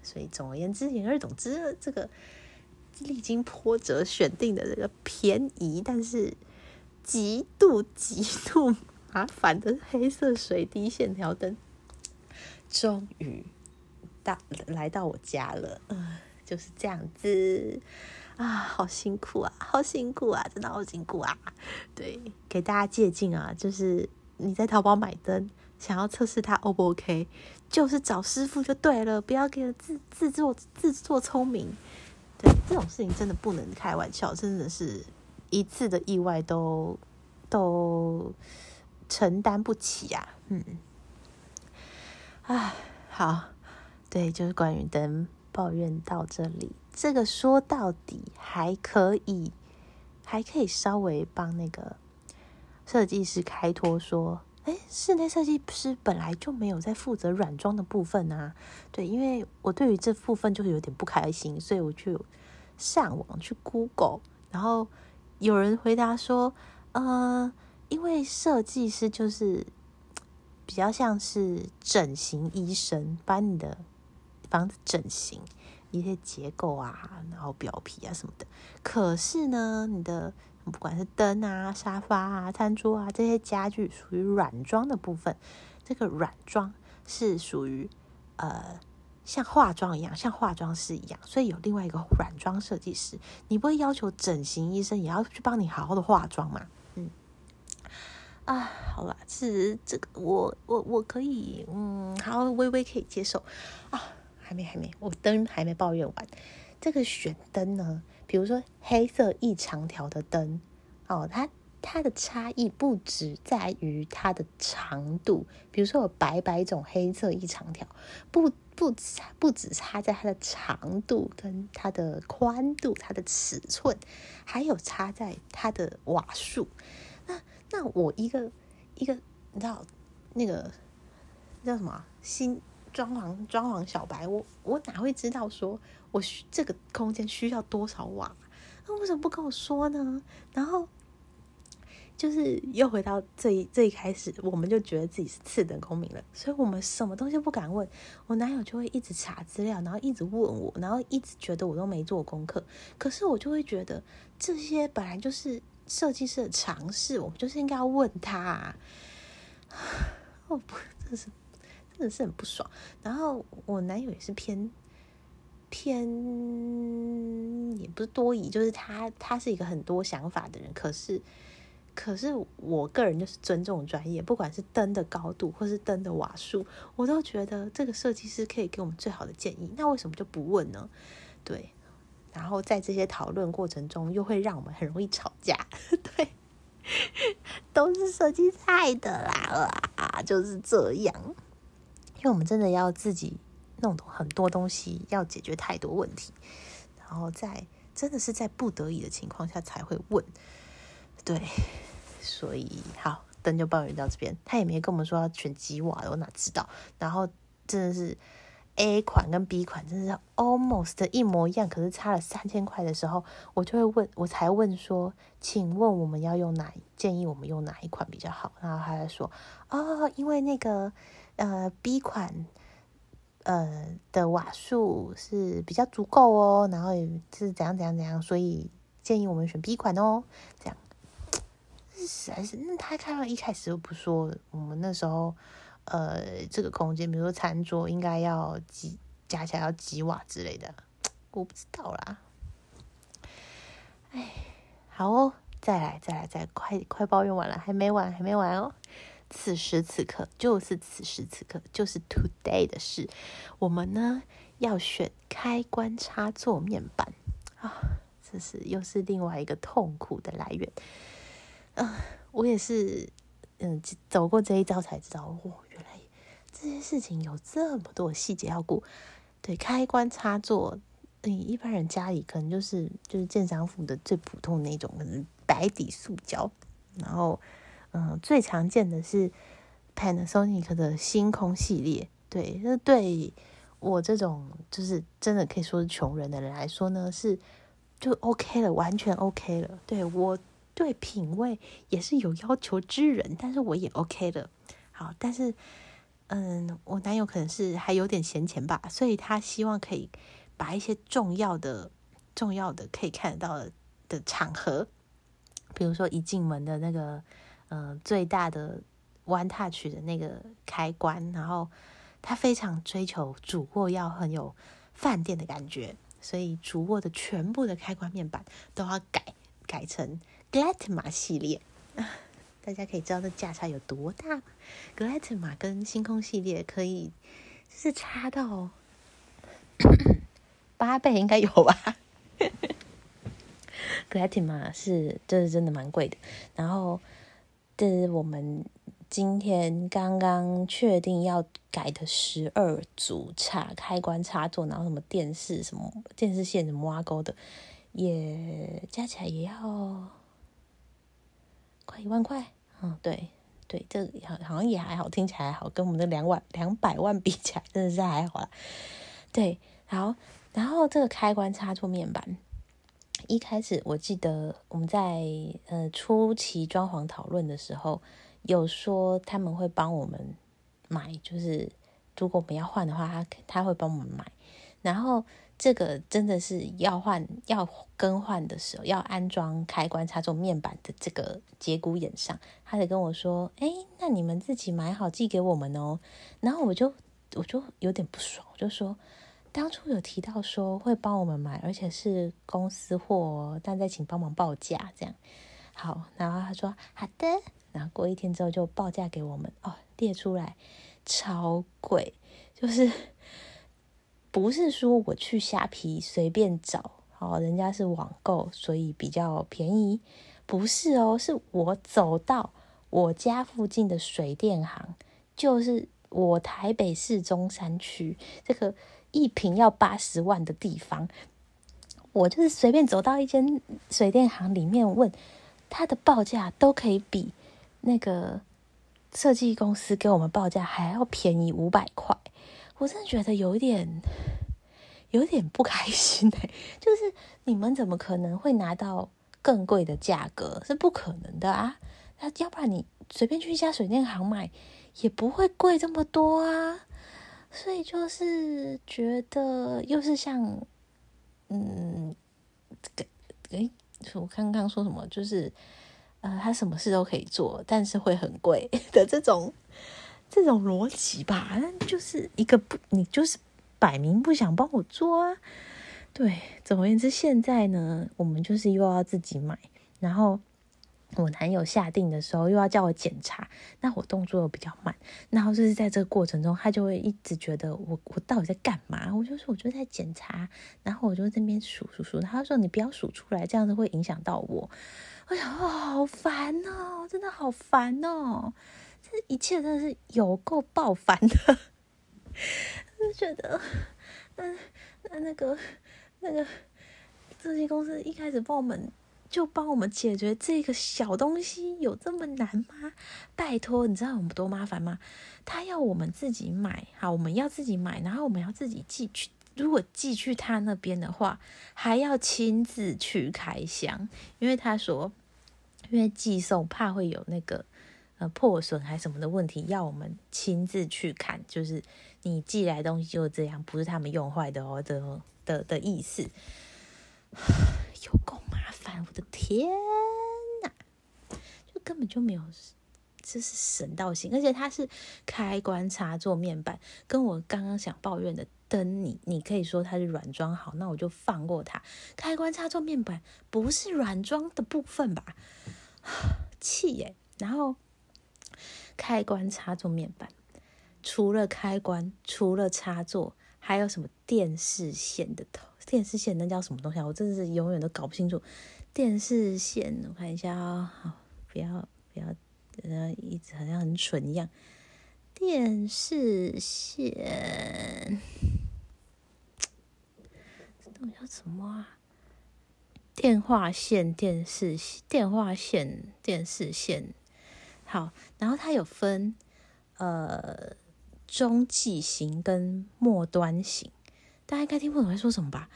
所以总而言之言而总之，这个历经波折选定的这个便宜但是极度极度麻烦的黑色水滴线条灯，终于到来到我家了，嗯，就是这样子啊，好辛苦啊，好辛苦啊，真的好辛苦啊，对，给大家借鉴啊，就是你在淘宝买灯。想要测试它 O 不 OK，就是找师傅就对了，不要给自自作自作聪明。对这种事情真的不能开玩笑，真的是一次的意外都都承担不起啊。嗯，唉，好，对，就是关于灯抱怨到这里，这个说到底还可以，还可以稍微帮那个设计师开脱说。哎，室内设计师本来就没有在负责软装的部分啊。对，因为我对于这部分就是有点不开心，所以我就上网去 Google，然后有人回答说，呃，因为设计师就是比较像是整形医生，把你的房子整形一些结构啊，然后表皮啊什么的。可是呢，你的不管是灯啊、沙发啊、餐桌啊这些家具，属于软装的部分。这个软装是属于呃像化妆一样，像化妆师一样，所以有另外一个软装设计师。你不会要求整形医生也要去帮你好好的化妆吗？嗯，啊，好了，是这个，我我我可以，嗯，好，微微可以接受啊。还没，还没，我灯还没抱怨完。这个选灯呢，比如说黑色一长条的灯，哦，它它的差异不止在于它的长度，比如说有白白种黑色一长条，不不不止差在它的长度跟它的宽度、它的尺寸，还有差在它的瓦数。那那我一个一个，你知道那个叫什么新？装潢装潢小白，我我哪会知道说我需这个空间需要多少瓦？那为什么不跟我说呢？然后就是又回到这一这一开始，我们就觉得自己是次等公民了，所以我们什么东西不敢问。我男友就会一直查资料，然后一直问我，然后一直觉得我都没做功课。可是我就会觉得这些本来就是设计师的常识，我们就是应该要问他。哦不，这是。真的是很不爽，然后我男友也是偏偏也不是多疑，就是他他是一个很多想法的人，可是可是我个人就是尊重专业，不管是灯的高度或是灯的瓦数，我都觉得这个设计师可以给我们最好的建议，那为什么就不问呢？对，然后在这些讨论过程中，又会让我们很容易吵架，对，都是设计菜的啦，啊，就是这样。因为我们真的要自己弄懂很多东西，要解决太多问题，然后在真的是在不得已的情况下才会问，对，所以好，灯就抱怨到这边，他也没跟我们说要选几瓦的，我哪知道？然后真的是 A 款跟 B 款真的是 almost 一模一样，可是差了三千块的时候，我就会问，我才问说，请问我们要用哪？建议我们用哪一款比较好？然后他在说，哦，因为那个。呃，B 款，呃的瓦数是比较足够哦，然后是怎样怎样怎样，所以建议我们选 B 款哦。这样，实在是，那他看到一开始又不说，我们那时候，呃，这个空间，比如说餐桌应该要几加起来要几瓦之类的，我不知道啦。哎，好哦，再来再来再快快抱怨完了，还没完还没完哦。此时此刻，就是此时此刻，就是 today 的事。我们呢要选开关插座面板啊，这是又是另外一个痛苦的来源。嗯，我也是，嗯，走过这一招才知道，哦，原来这些事情有这么多细节要顾。对，开关插座，嗯，一般人家里可能就是就是鉴赏府的最普通那种，可能白底塑胶，然后。嗯，最常见的是 Panasonic 的星空系列，对，那对我这种就是真的可以说是穷人的人来说呢，是就 OK 了，完全 OK 了。对我对品味也是有要求之人，但是我也 OK 了。好，但是嗯，我男友可能是还有点闲钱吧，所以他希望可以把一些重要的、重要的可以看得到的的场合，比如说一进门的那个。嗯，最大的 One Touch 的那个开关，然后他非常追求主卧要很有饭店的感觉，所以主卧的全部的开关面板都要改改成 Glatma 系列。大家可以知道这价差有多大？Glatma 跟星空系列可以是差到 八倍，应该有吧 g l a t i m a 是这是真的蛮贵的，然后。这是我们今天刚刚确定要改的十二组插开关插座，然后什么电视、什么电视线、什么挖沟的，也加起来也要快一万块。嗯，对对，这好好像也还好，听起来还好，跟我们的两万两百万比起来，真的是还好。对，好，然后这个开关插座面板。一开始我记得我们在呃初期装潢讨论的时候，有说他们会帮我们买，就是如果我们要换的话，他他会帮我们买。然后这个真的是要换要更换的时候，要安装开关插座面板的这个节骨眼上，他得跟我说：“哎，那你们自己买好寄给我们哦。”然后我就我就有点不爽，我就说当初有提到说会帮我们买，而且是公司货，但再请帮忙报价这样。好，然后他说好的，然后过一天之后就报价给我们哦，列出来超贵，就是不是说我去虾皮随便找，哦，人家是网购，所以比较便宜，不是哦，是我走到我家附近的水电行，就是我台北市中山区这个一瓶要八十万的地方，我就是随便走到一间水电行里面问。他的报价都可以比那个设计公司给我们报价还要便宜五百块，我真的觉得有点有点不开心哎！就是你们怎么可能会拿到更贵的价格？是不可能的啊！那要不然你随便去一家水电行买也不会贵这么多啊！所以就是觉得又是像嗯，这个诶。我刚刚说什么？就是，呃，他什么事都可以做，但是会很贵 的这种这种逻辑吧？就是一个不，你就是摆明不想帮我做啊。对，总而言之，现在呢，我们就是又要自己买，然后。我男友下定的时候又要叫我检查，那我动作又比较慢，然后就是在这个过程中，他就会一直觉得我我到底在干嘛？我就说我就在检查，然后我就在边数数数，他说你不要数出来，这样子会影响到我。我想哦，好烦哦，真的好烦哦，这一切真的是有够爆烦的，就觉得那那那个那个设计公司一开始帮我们。就帮我们解决这个小东西，有这么难吗？拜托，你知道我们多麻烦吗？他要我们自己买，好，我们要自己买，然后我们要自己寄去。如果寄去他那边的话，还要亲自去开箱，因为他说，因为寄送怕会有那个呃破损还什么的问题，要我们亲自去看。就是你寄来东西就这样，不是他们用坏的哦的的的意思。有够，天呐，就根本就没有，这是神道性，而且它是开关插座面板，跟我刚刚想抱怨的灯，你你可以说它是软装好，那我就放过它。开关插座面板不是软装的部分吧？气耶！然后开关插座面板，除了开关，除了插座，还有什么电视线的头？电视线那叫什么东西？我真的是永远都搞不清楚。电视线，我看一下啊，好，不要不要，呃，一直好像很蠢一样。电视线，这东西叫什么啊？电话线、电视电话线、电视线。好，然后它有分呃中继型跟末端型。大家应该听不懂在说什么吧？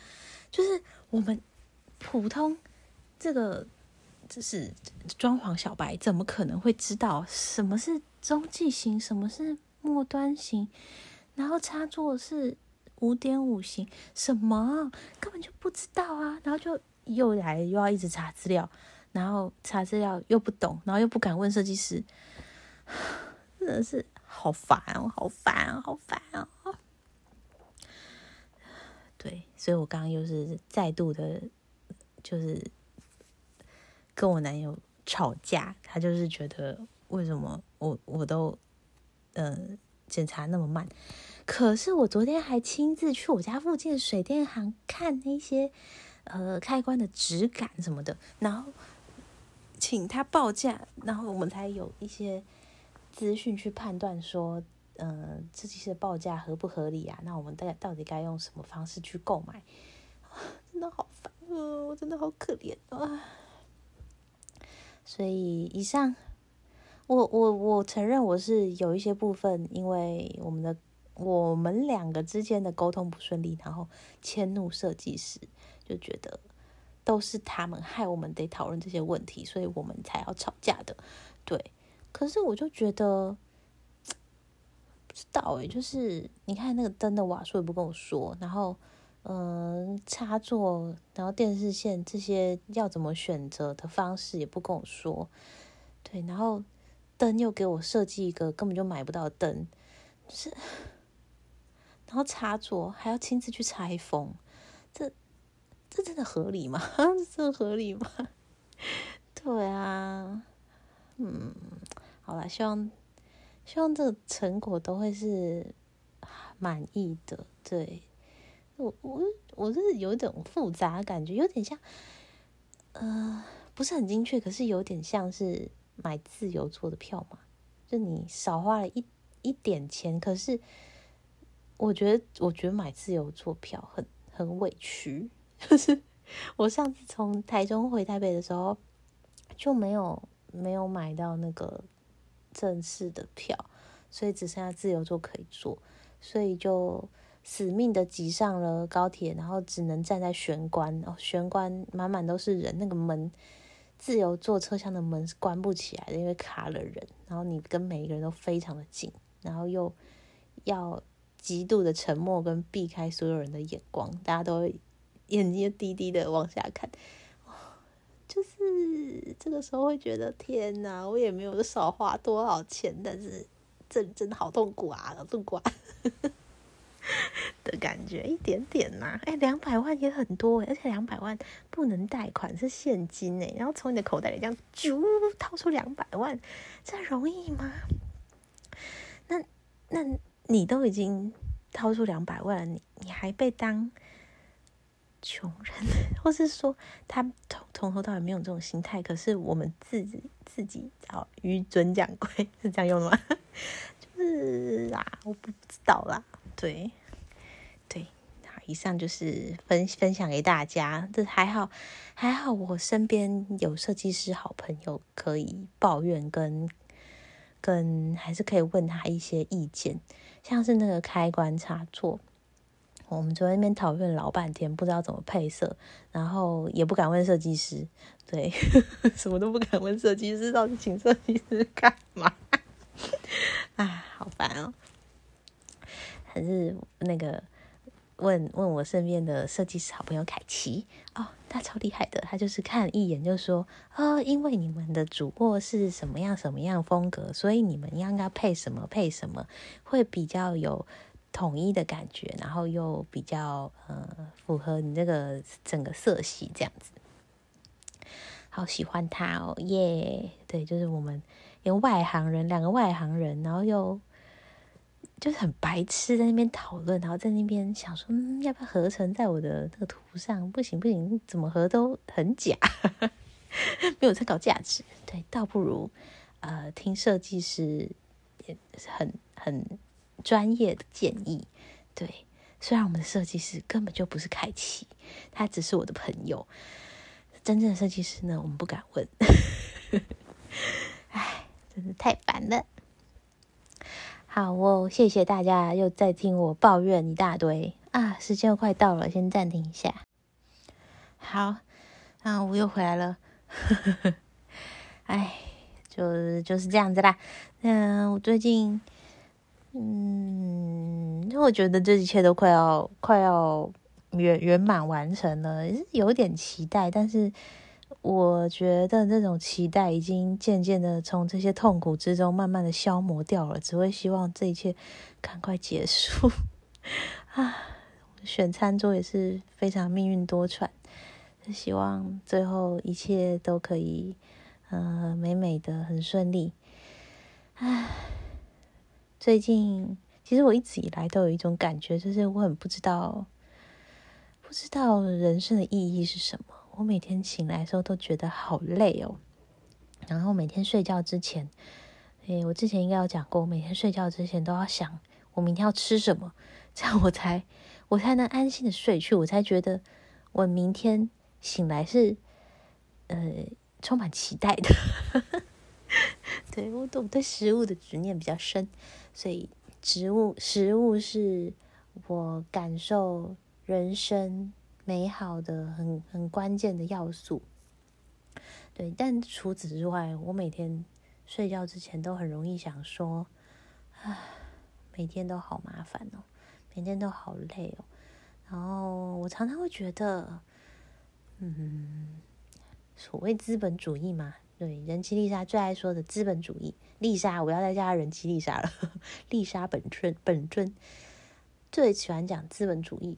就是我们普通这个就是装潢小白，怎么可能会知道什么是中继型，什么是末端型，然后插座是五点五型，什么根本就不知道啊！然后就又来又要一直查资料，然后查资料又不懂，然后又不敢问设计师，真的是好烦哦，好烦哦，好烦哦！对，所以我刚刚又是再度的，就是跟我男友吵架。他就是觉得为什么我我都呃检查那么慢，可是我昨天还亲自去我家附近水电行看那些呃开关的质感什么的，然后请他报价，然后我们才有一些资讯去判断说。呃，这些报价合不合理啊？那我们大家到底该用什么方式去购买？真的好烦啊！我真的好可怜啊！所以以上，我我我承认我是有一些部分，因为我们的我们两个之间的沟通不顺利，然后迁怒设计师，就觉得都是他们害我们得讨论这些问题，所以我们才要吵架的。对，可是我就觉得。不知道诶，就是你看那个灯的瓦数也不跟我说，然后嗯，插座，然后电视线这些要怎么选择的方式也不跟我说，对，然后灯又给我设计一个根本就买不到的灯，是然后插座还要亲自去拆封，这这真的合理吗？这合理吗？对啊，嗯，好了，希望希望这个成果都会是满意的。对我我我是有一种复杂感觉，有点像，呃，不是很精确，可是有点像是买自由座的票嘛，就你少花了一一点钱，可是。我觉得，我觉得买自由座票很很委屈。就是我上次从台中回台北的时候，就没有没有买到那个正式的票，所以只剩下自由座可以坐，所以就死命的挤上了高铁，然后只能站在玄关。哦，玄关满满都是人，那个门自由座车厢的门是关不起来的，因为卡了人，然后你跟每一个人都非常的近，然后又要。极度的沉默跟避开所有人的眼光，大家都眼睛低低的往下看，就是这个时候会觉得天哪，我也没有少花多少钱，但是这真的好痛苦啊，好痛苦啊。的感觉，一点点呐，哎，两百万也很多而且两百万不能贷款是现金哎，然后从你的口袋里这样啾掏出两百万，这容易吗？那那。你都已经掏出两百万了，你你还被当穷人，或是说他从从头到尾没有这种心态？可是我们自己自己哦，纡尊降贵 是这样用的吗？就是啊，我不知道啦。对对，好，以上就是分分享给大家。这还好还好，我身边有设计师好朋友可以抱怨跟。跟还是可以问他一些意见，像是那个开关插座，我们昨天那边讨论老半天，不知道怎么配色，然后也不敢问设计师，对，什么都不敢问设计师，到底请设计师干嘛？啊，好烦哦！还是那个。问问我身边的设计师好朋友凯奇哦，他超厉害的，他就是看一眼就说啊，因为你们的主卧是什么样什么样风格，所以你们应该配什么配什么，会比较有统一的感觉，然后又比较呃符合你这个整个色系这样子，好喜欢他哦耶！对，就是我们有外行人，两个外行人，然后又。就是很白痴，在那边讨论，然后在那边想说，嗯，要不要合成在我的那个图上？不行不行，怎么合都很假，没有参考价值。对，倒不如呃听设计师也很很专业的建议。对，虽然我们的设计师根本就不是凯奇，他只是我的朋友。真正的设计师呢，我们不敢问。唉，真是太烦了。好哦，谢谢大家又在听我抱怨一大堆啊！时间又快到了，先暂停一下。好，啊，我又回来了。哎，就就是这样子啦。嗯，我最近，嗯，因为我觉得这一切都快要快要圆圆满完成了，有点期待，但是。我觉得那种期待已经渐渐的从这些痛苦之中慢慢的消磨掉了，只会希望这一切赶快结束啊！选餐桌也是非常命运多舛，希望最后一切都可以呃美美的很顺利。唉，最近其实我一直以来都有一种感觉，就是我很不知道不知道人生的意义是什么。我每天醒来的时候都觉得好累哦，然后每天睡觉之前，诶，我之前应该有讲过，我每天睡觉之前都要想我明天要吃什么，这样我才我才能安心的睡去，我才觉得我明天醒来是呃充满期待的。对我对对食物的执念比较深，所以植物食物是我感受人生。美好的很很关键的要素，对。但除此之外，我每天睡觉之前都很容易想说：“唉，每天都好麻烦哦，每天都好累哦。”然后我常常会觉得，嗯，所谓资本主义嘛，对，人妻丽莎最爱说的资本主义。丽莎，我要再加人妻丽莎了，丽莎本尊本尊。最喜欢讲资本主义。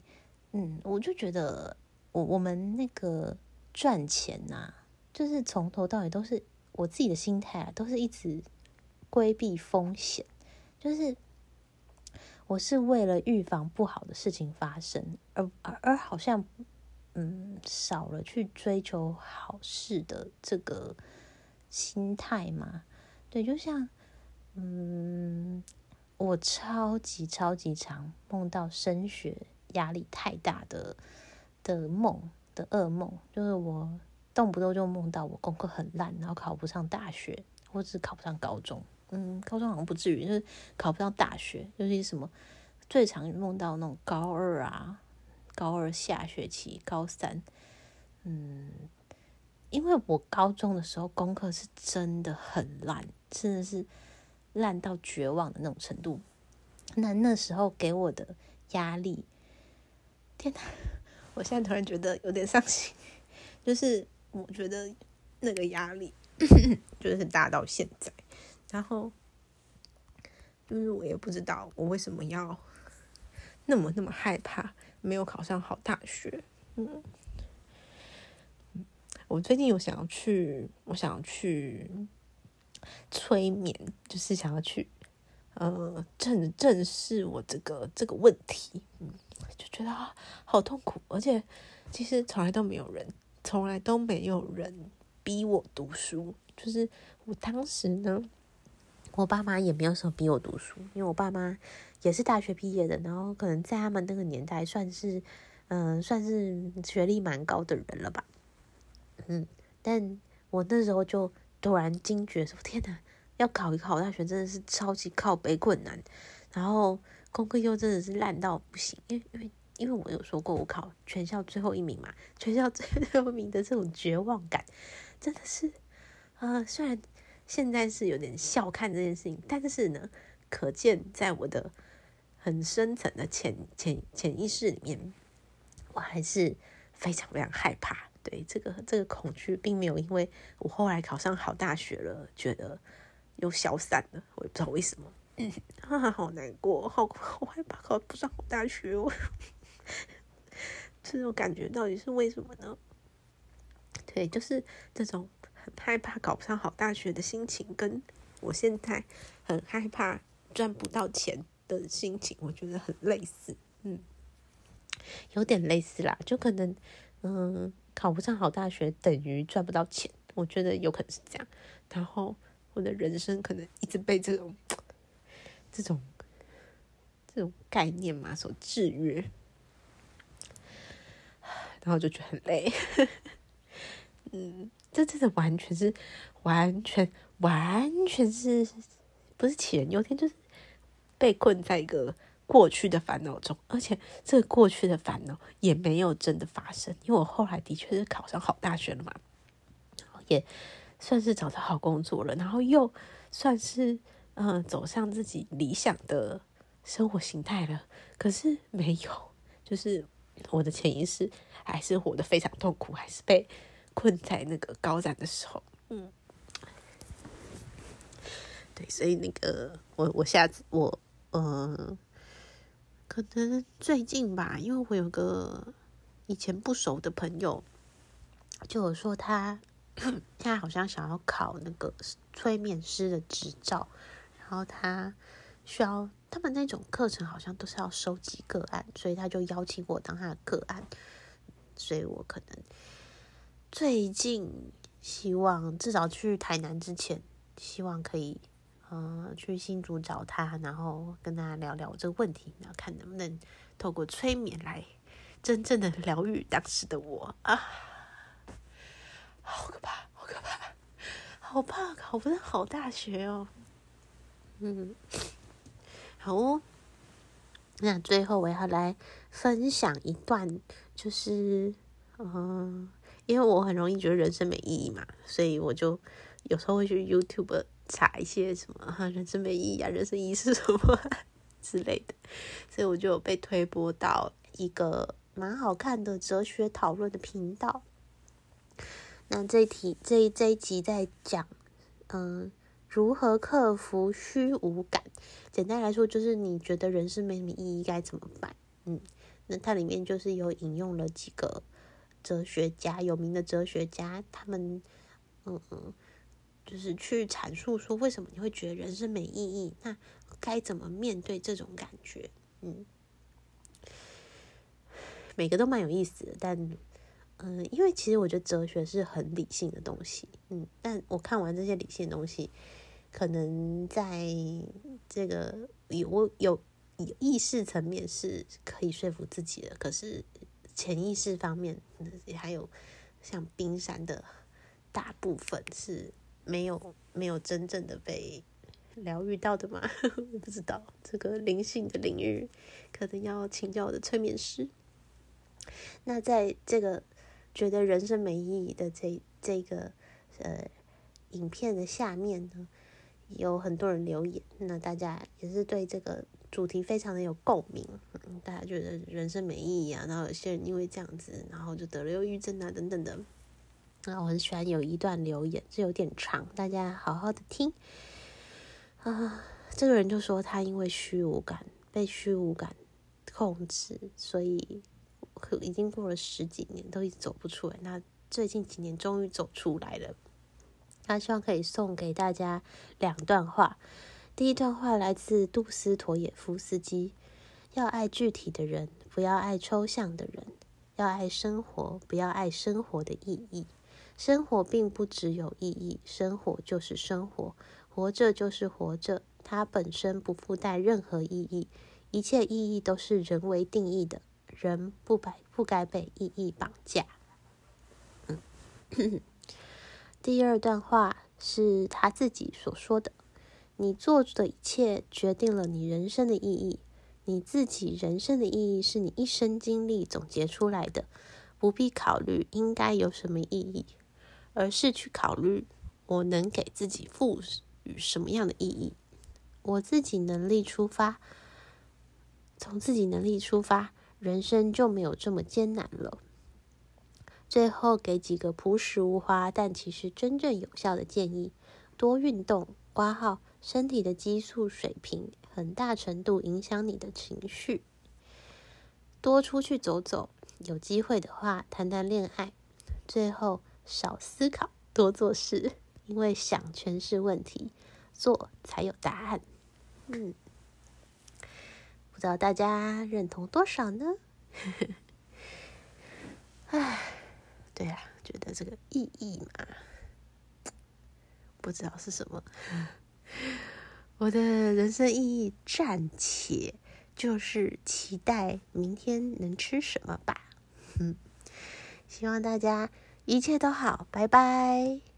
嗯，我就觉得我我们那个赚钱呐，就是从头到尾都是我自己的心态啊，都是一直规避风险，就是我是为了预防不好的事情发生，而而而好像嗯少了去追求好事的这个心态嘛。对，就像嗯。我超级超级常梦到升学压力太大的的梦的噩梦，就是我动不动就梦到我功课很烂，然后考不上大学，或者是考不上高中。嗯，高中好像不至于，就是考不上大学，就是什么最常梦到那种高二啊，高二下学期，高三。嗯，因为我高中的时候功课是真的很烂，真的是。烂到绝望的那种程度，那那时候给我的压力，天哪！我现在突然觉得有点伤心，就是我觉得那个压力 就是大到现在，然后就是我也不知道我为什么要那么那么害怕没有考上好大学。嗯，我最近有想要去，我想要去。催眠就是想要去，呃，正正视我这个这个问题，嗯，就觉得啊，好痛苦，而且其实从来都没有人，从来都没有人逼我读书，就是我当时呢，我爸妈也没有什么逼我读书，因为我爸妈也是大学毕业的，然后可能在他们那个年代算是，嗯，算是学历蛮高的人了吧，嗯，但我那时候就。突然惊觉说：“天哪，要考一个好大学真的是超级靠背困难，然后功课又真的是烂到不行。因为因为因为我有说过我考全校最后一名嘛，全校最后一名的这种绝望感，真的是啊。虽然现在是有点笑看这件事情，但是呢，可见在我的很深层的潜潜潜意识里面，我还是非常非常害怕。”对这个这个恐惧，并没有因为我后来考上好大学了，觉得又消散了。我也不知道为什么，嗯啊，好难过，好 好害怕考不上好大学。我 这种感觉到底是为什么呢？对，就是这种很害怕考不上好大学的心情，跟我现在很害怕赚不到钱的心情，我觉得很类似。嗯，有点类似啦，就可能，嗯。考不上好大学等于赚不到钱，我觉得有可能是这样。然后我的人生可能一直被这种、这种、这种概念嘛所制约，然后就觉得很累。嗯，这真的完全是、完全、完全是不是杞人忧天，就是被困在一个。过去的烦恼中，而且这个过去的烦恼也没有真的发生，因为我后来的确是考上好大学了嘛，也算是找到好工作了，然后又算是嗯走向自己理想的生活形态了。可是没有，就是我的潜意识还是活得非常痛苦，还是被困在那个高展的时候。嗯，对，所以那个我我下次我呃。可能最近吧，因为我有个以前不熟的朋友，就有说他 他好像想要考那个催眠师的执照，然后他需要他们那种课程好像都是要收集个案，所以他就邀请我当他的个案，所以我可能最近希望至少去台南之前，希望可以。嗯，去新竹找他，然后跟他聊聊这个问题，然后看能不能透过催眠来真正的疗愈 当时的我啊！好可怕，好可怕，好怕考不上好大学哦。嗯，好哦。那最后我要来分享一段，就是嗯，因为我很容易觉得人生没意义嘛，所以我就有时候会去 YouTube。查一些什么人生没意义啊，人生意义是什么 之类的，所以我就有被推播到一个蛮好看的哲学讨论的频道。那这题这一这一集在讲，嗯，如何克服虚无感？简单来说，就是你觉得人生没什么意义，该怎么办？嗯，那它里面就是有引用了几个哲学家，有名的哲学家，他们嗯嗯，就是去阐述说为什么你会觉得人生没意义，那该怎么面对这种感觉？嗯，每个都蛮有意思的，但。嗯，因为其实我觉得哲学是很理性的东西，嗯，但我看完这些理性的东西，可能在这个有有有意识层面是可以说服自己的，可是潜意识方面，也还有像冰山的大部分是没有没有真正的被疗愈到的嘛？我不知道这个灵性的领域，可能要请教我的催眠师。那在这个。觉得人生没意义的这这个呃影片的下面呢，有很多人留言，那大家也是对这个主题非常的有共鸣，嗯大家觉得人生没意义啊，然后有些人因为这样子，然后就得了忧郁症啊等等的。那我很喜欢有一段留言这有点长，大家好好的听啊。这个人就说他因为虚无感被虚无感控制，所以。已经过了十几年，都一直走不出来。那最近几年终于走出来了。他希望可以送给大家两段话。第一段话来自杜斯妥也夫斯基：要爱具体的人，不要爱抽象的人；要爱生活，不要爱生活的意义。生活并不只有意义，生活就是生活，活着就是活着，它本身不附带任何意义，一切意义都是人为定义的。人不该不该被意义绑架。嗯，第二段话是他自己所说的：“你做的一切决定了你人生的意义。你自己人生的意义是你一生经历总结出来的，不必考虑应该有什么意义，而是去考虑我能给自己赋予什么样的意义。我自己能力出发，从自己能力出发。”人生就没有这么艰难了。最后给几个朴实无华，但其实真正有效的建议：多运动。挂号，身体的激素水平很大程度影响你的情绪。多出去走走，有机会的话谈谈恋爱。最后，少思考，多做事，因为想全是问题，做才有答案。嗯。不知道大家认同多少呢？唉，对啊，觉得这个意义嘛，不知道是什么。我的人生意义暂且就是期待明天能吃什么吧。嗯，希望大家一切都好，拜拜。